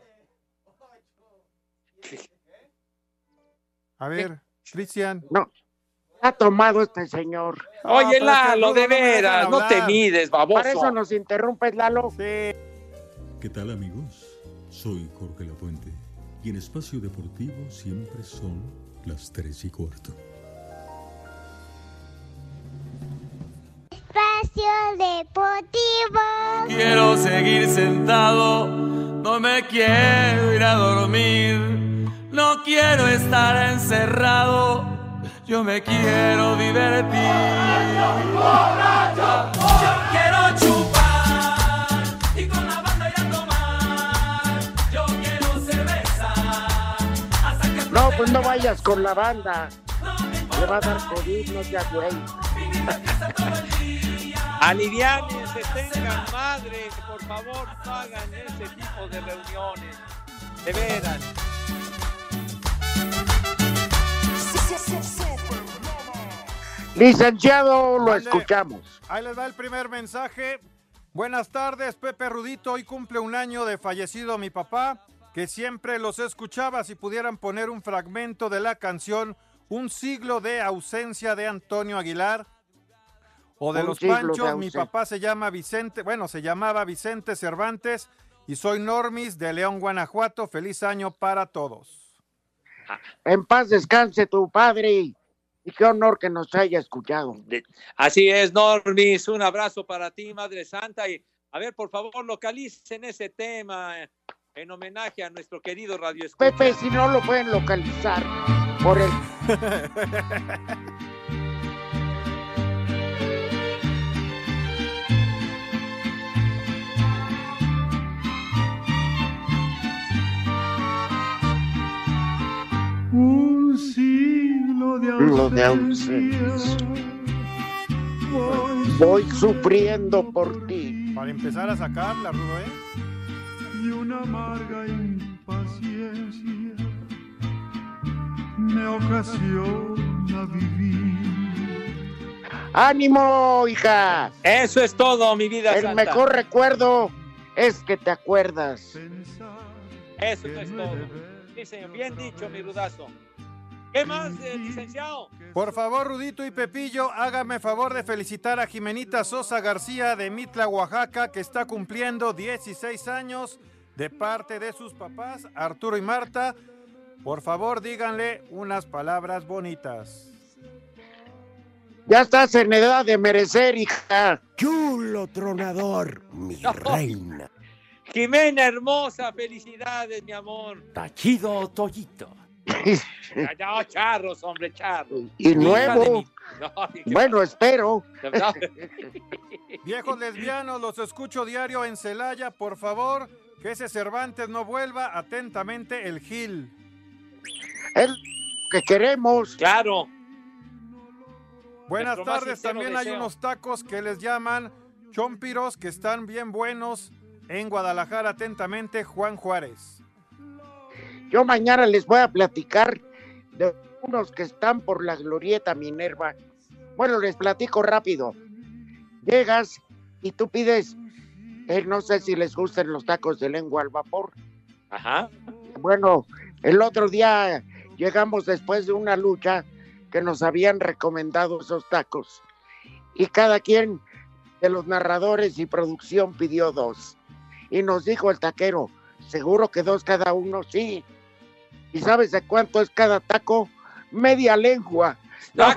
Speaker 4: A ver, Cristian.
Speaker 8: No, ha tomado este señor.
Speaker 5: Oye, Lalo, de veras, no te mides, baboso.
Speaker 8: Para eso nos interrumpes, Lalo.
Speaker 31: ¿Qué tal amigos? Soy Jorge Lafuente y en Espacio Deportivo siempre son las 3 y cuarto.
Speaker 16: Espacio Deportivo.
Speaker 10: Quiero seguir sentado, no me quiero ir a dormir, no quiero estar encerrado, yo me quiero divertir. Yo quiero chupar y con la banda ir a tomar, yo quiero cerveza hasta que
Speaker 8: No, pues no vayas con la banda. Le va a dar COVID, no seas güey.
Speaker 5: Aliviánense, tengan madre, por favor, no hagan ese tipo de reuniones. De veras.
Speaker 8: Licenciado, lo escuchamos.
Speaker 4: Ahí les va el primer mensaje. Buenas tardes, Pepe Rudito. Hoy cumple un año de fallecido mi papá, que siempre los escuchaba. Si pudieran poner un fragmento de la canción Un siglo de ausencia de Antonio Aguilar o de
Speaker 8: Un
Speaker 4: los
Speaker 8: de
Speaker 4: Panchos. Mi papá se llama Vicente, bueno, se llamaba Vicente Cervantes y soy Normis de León, Guanajuato. Feliz año para todos.
Speaker 8: En paz descanse tu padre. Y qué honor que nos haya escuchado.
Speaker 5: Así es, Normis, un abrazo para ti, Madre Santa. Y a ver, por favor, localicen ese tema en homenaje a nuestro querido Radio Escucha.
Speaker 8: Pepe, si no lo pueden localizar por el... Lo de
Speaker 20: ausencia.
Speaker 8: Voy sufriendo por ti.
Speaker 4: Para empezar a sacarla, Rudo, ¿eh?
Speaker 20: Y una amarga impaciencia me ocasiona vivir.
Speaker 8: ¡Ánimo, hija!
Speaker 5: Eso es todo, mi vida
Speaker 8: El
Speaker 5: santa.
Speaker 8: mejor recuerdo es que te acuerdas.
Speaker 5: Eso es todo. Sí, señor. Bien dicho, mi rudazo. ¿Qué más, eh, licenciado?
Speaker 4: Por favor, Rudito y Pepillo, hágame favor de felicitar a Jimenita Sosa García de Mitla, Oaxaca, que está cumpliendo 16 años de parte de sus papás, Arturo y Marta. Por favor, díganle unas palabras bonitas.
Speaker 8: Ya estás en edad de merecer, hija. Chulo tronador, mi reina.
Speaker 5: Jimena hermosa, felicidades, mi amor.
Speaker 10: Tachido Toyito.
Speaker 5: Ya, ya, charros, hombre, charros.
Speaker 8: Y nuevo.
Speaker 5: No,
Speaker 8: Bueno, espero.
Speaker 5: No.
Speaker 4: Viejos lesbianos, los escucho diario en Celaya. Por favor, que ese Cervantes no vuelva. Atentamente, el Gil.
Speaker 8: Es lo que queremos.
Speaker 5: Claro.
Speaker 4: Buenas
Speaker 5: Nuestro
Speaker 4: tardes, también hay unos tacos que les llaman chompiros que están bien buenos en Guadalajara. Atentamente, Juan Juárez.
Speaker 8: Yo mañana les voy a platicar de unos que están por la glorieta Minerva. Bueno, les platico rápido. Llegas y tú pides, eh, no sé si les gustan los tacos de lengua al vapor.
Speaker 5: Ajá.
Speaker 8: Bueno, el otro día llegamos después de una lucha que nos habían recomendado esos tacos. Y cada quien de los narradores y producción pidió dos. Y nos dijo el taquero, seguro que dos cada uno, sí. ¿Y sabes de cuánto es cada taco? Media lengua. No,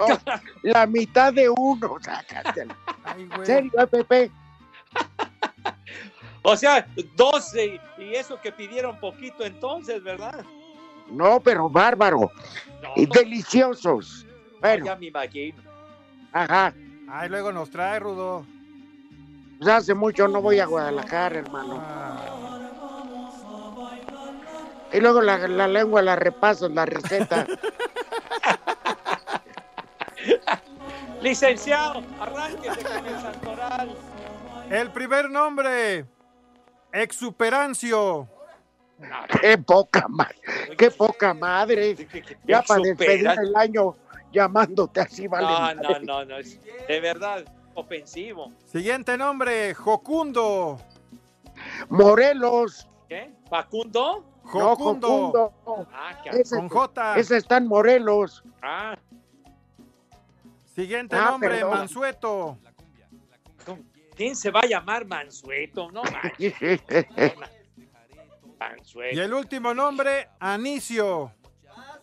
Speaker 8: la mitad de uno, sácatela. ¿En serio, eh, Pepe?
Speaker 5: O sea, 12 y eso que pidieron poquito entonces, ¿verdad?
Speaker 8: No, pero bárbaro. Y deliciosos. Bueno,
Speaker 5: Ya me imagino.
Speaker 8: ajá.
Speaker 4: Ay, luego nos trae, Rudo.
Speaker 8: Pues hace mucho no voy a Guadalajara, hermano. Y luego la, la lengua la repaso, la receta.
Speaker 5: Licenciado, arránquese con el santoral.
Speaker 4: El primer nombre, Exuperancio.
Speaker 8: qué poca madre, qué poca madre. Ya para despedir el año llamándote así, vale.
Speaker 5: No,
Speaker 8: madre.
Speaker 5: no, no, no. es de verdad ofensivo.
Speaker 4: Siguiente nombre, Jocundo.
Speaker 8: Morelos.
Speaker 5: ¿Qué? ¿Facundo?
Speaker 8: No, Jocundo.
Speaker 5: Ah, qué
Speaker 8: Ese,
Speaker 4: Con J.
Speaker 8: ese está en Morelos.
Speaker 5: Ah,
Speaker 4: Siguiente
Speaker 8: Ah,
Speaker 4: nombre,
Speaker 8: perdón.
Speaker 4: Mansueto.
Speaker 5: ¿quién se va a llamar Mansueto? No manches, Mansueto.
Speaker 4: Y el último nombre, Anicio.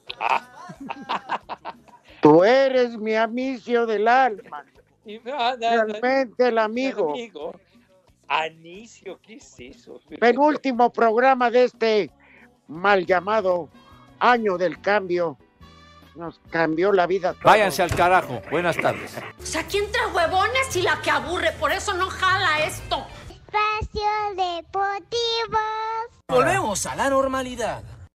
Speaker 8: Tú eres mi amicio del alma. Realmente el amigo.
Speaker 5: amigo. Anicio, ¿qué es eso?
Speaker 8: Penúltimo programa de este mal llamado Año del Cambio. Nos cambió la vida. a todos.
Speaker 32: Váyanse al carajo. Buenas tardes.
Speaker 33: O sea, aquí entre huevones y la que aburre, por eso no jala esto.
Speaker 16: Espacio Deportivo.
Speaker 12: Volvemos a la normalidad.